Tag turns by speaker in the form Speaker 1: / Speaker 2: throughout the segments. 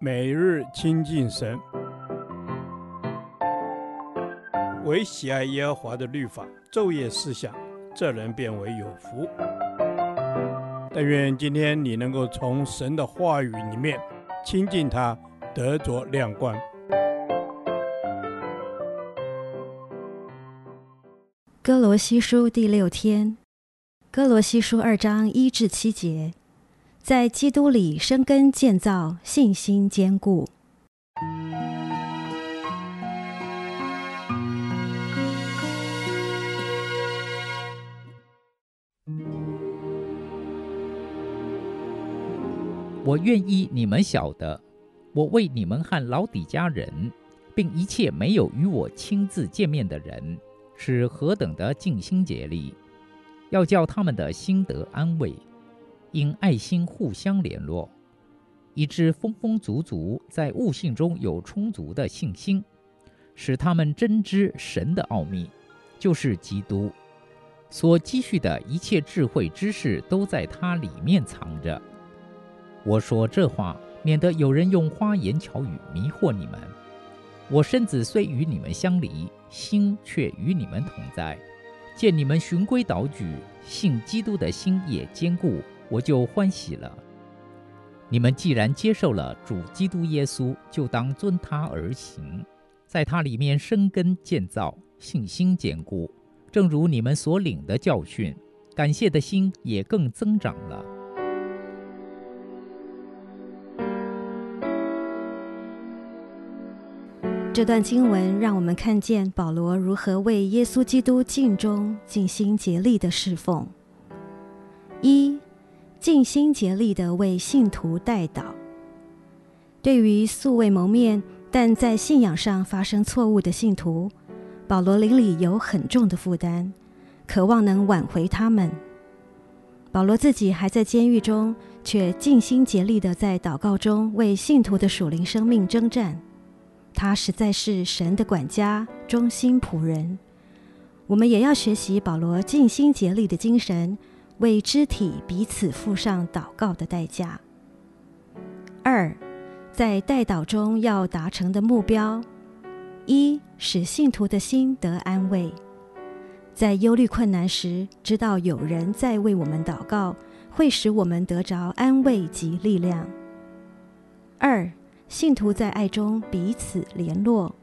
Speaker 1: 每日亲近神，唯喜爱耶和华的律法，昼夜思想，这人便为有福。但愿今天你能够从神的话语里面亲近他，得着亮光。
Speaker 2: 歌罗西书第六天，歌罗西书二章一至七节。在基督里生根建造，信心坚固。
Speaker 3: 我愿意你们晓得，我为你们和老底家人，并一切没有与我亲自见面的人，是何等的尽心竭力，要叫他们的心得安慰。因爱心互相联络，以致风风足足在悟性中有充足的信心，使他们真知神的奥秘，就是基督所积蓄的一切智慧知识都在它里面藏着。我说这话，免得有人用花言巧语迷惑你们。我身子虽与你们相离，心却与你们同在。见你们循规蹈矩，信基督的心也坚固。我就欢喜了。你们既然接受了主基督耶稣，就当遵他而行，在他里面生根建造，信心坚固。正如你们所领的教训，感谢的心也更增长了。
Speaker 2: 这段经文让我们看见保罗如何为耶稣基督尽忠、尽心竭力的侍奉。尽心竭力地为信徒代祷。对于素未谋面但在信仰上发生错误的信徒，保罗灵里有很重的负担，渴望能挽回他们。保罗自己还在监狱中，却尽心竭力地在祷告中为信徒的属灵生命征战。他实在是神的管家，忠心仆人。我们也要学习保罗尽心竭力的精神。为肢体彼此付上祷告的代价。二，在代祷中要达成的目标：一，使信徒的心得安慰，在忧虑困难时，知道有人在为我们祷告，会使我们得着安慰及力量。二，信徒在爱中彼此联络，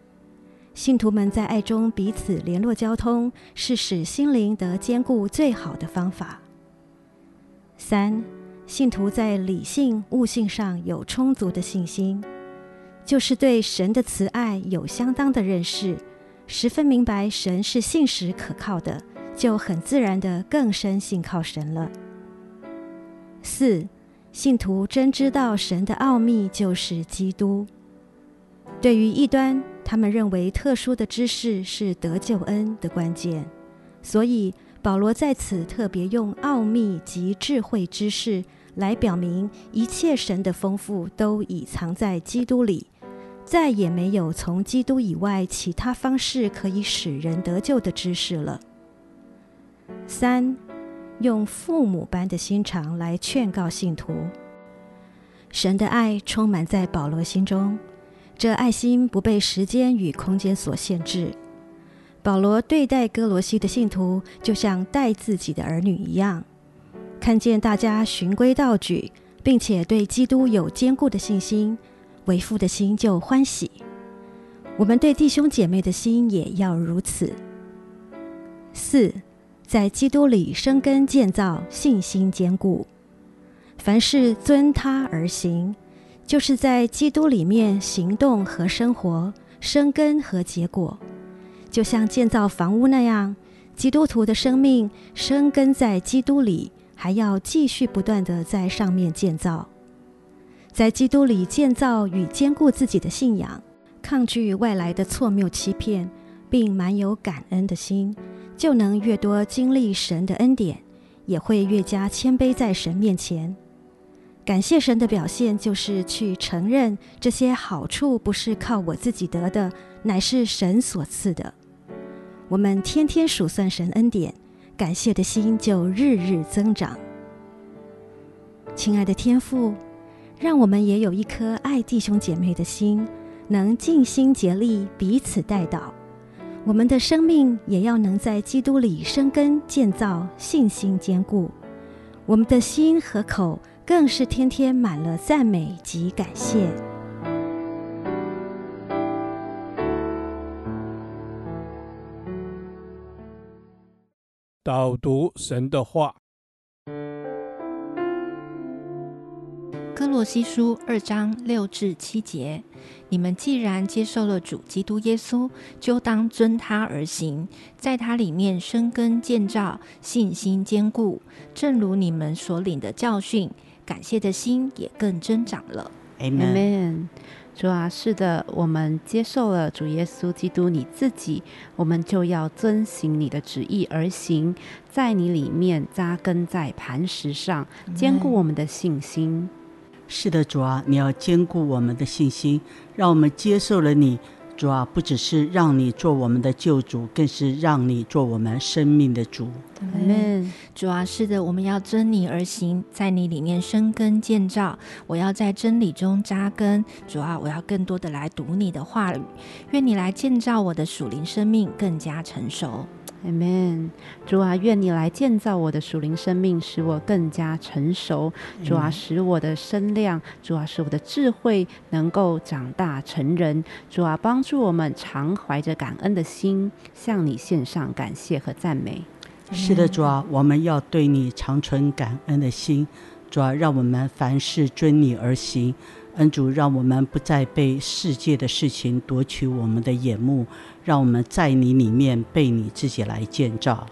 Speaker 2: 信徒们在爱中彼此联络交通，是使心灵得坚固最好的方法。三，信徒在理性悟性上有充足的信心，就是对神的慈爱有相当的认识，十分明白神是信实可靠的，就很自然的更深信靠神了。四，信徒真知道神的奥秘就是基督。对于异端，他们认为特殊的知识是得救恩的关键，所以。保罗在此特别用奥秘及智慧知识来表明，一切神的丰富都已藏在基督里，再也没有从基督以外其他方式可以使人得救的知识了。三，用父母般的心肠来劝告信徒，神的爱充满在保罗心中，这爱心不被时间与空间所限制。保罗对待哥罗西的信徒，就像待自己的儿女一样。看见大家循规蹈矩，并且对基督有坚固的信心，为父的心就欢喜。我们对弟兄姐妹的心也要如此。四，在基督里生根建造，信心坚固。凡事遵他而行，就是在基督里面行动和生活，生根和结果。就像建造房屋那样，基督徒的生命生根在基督里，还要继续不断地在上面建造，在基督里建造与坚固自己的信仰，抗拒外来的错谬欺骗，并满有感恩的心，就能越多经历神的恩典，也会越加谦卑在神面前。感谢神的表现，就是去承认这些好处不是靠我自己得的，乃是神所赐的。我们天天数算神恩典，感谢的心就日日增长。亲爱的天父，让我们也有一颗爱弟兄姐妹的心，能尽心竭力彼此带导。我们的生命也要能在基督里生根建造，信心坚固。我们的心和口更是天天满了赞美及感谢。
Speaker 1: 导读神的话。
Speaker 4: 哥罗西书二章六至七节：你们既然接受了主基督耶稣，就当遵他而行，在他里面生根建造，信心坚固。正如你们所领的教训，感谢的心也更增长了。
Speaker 5: Amen。主啊，是的，我们接受了主耶稣基督你自己，我们就要遵行你的旨意而行，在你里面扎根在磐石上，坚固我们的信心。
Speaker 6: 是的，主啊，你要坚固我们的信心，让我们接受了你。主啊，不只是让你做我们的救主，更是让你做我们生命的主。
Speaker 4: 主啊，是的，我们要遵你而行，在你里面生根建造。我要在真理中扎根。主啊，我要更多的来读你的话语。愿你来建造我的属灵生命，更加成熟。
Speaker 5: Amen，主啊，愿你来建造我的属灵生命，使我更加成熟。主啊，使我的身量，主啊，使我的智慧能够长大成人。主啊，帮助我们常怀着感恩的心，向你献上感谢和赞美。
Speaker 6: 是的，主啊，我们要对你长存感恩的心。主啊，让我们凡事遵你而行。恩主，让我们不再被世界的事情夺取我们的眼目。让我们在你里面被你自己来建造。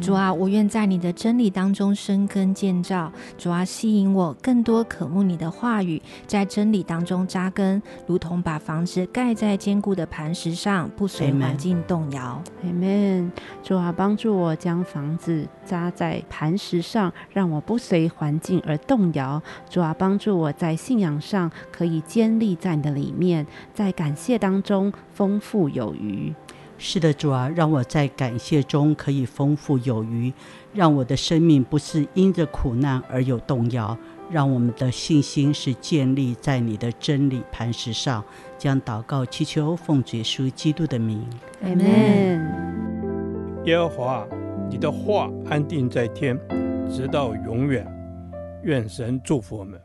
Speaker 4: 主啊，我愿在你的真理当中生根建造。主啊，吸引我更多渴慕你的话语，在真理当中扎根，如同把房子盖在坚固的磐石上，不随环境动摇。
Speaker 5: Amen。主啊，帮助我将房子扎在磐石上，让我不随环境而动摇。主啊，帮助我在信仰上可以坚立在你的里面，在感谢当中丰富有余。
Speaker 6: 是的，主啊，让我在感谢中可以丰富有余，让我的生命不是因着苦难而有动摇，让我们的信心是建立在你的真理磐石上。将祷告祈求奉主耶稣基督的名，
Speaker 5: 阿门。
Speaker 1: 耶和华，你的话安定在天，直到永远。愿神祝福我们。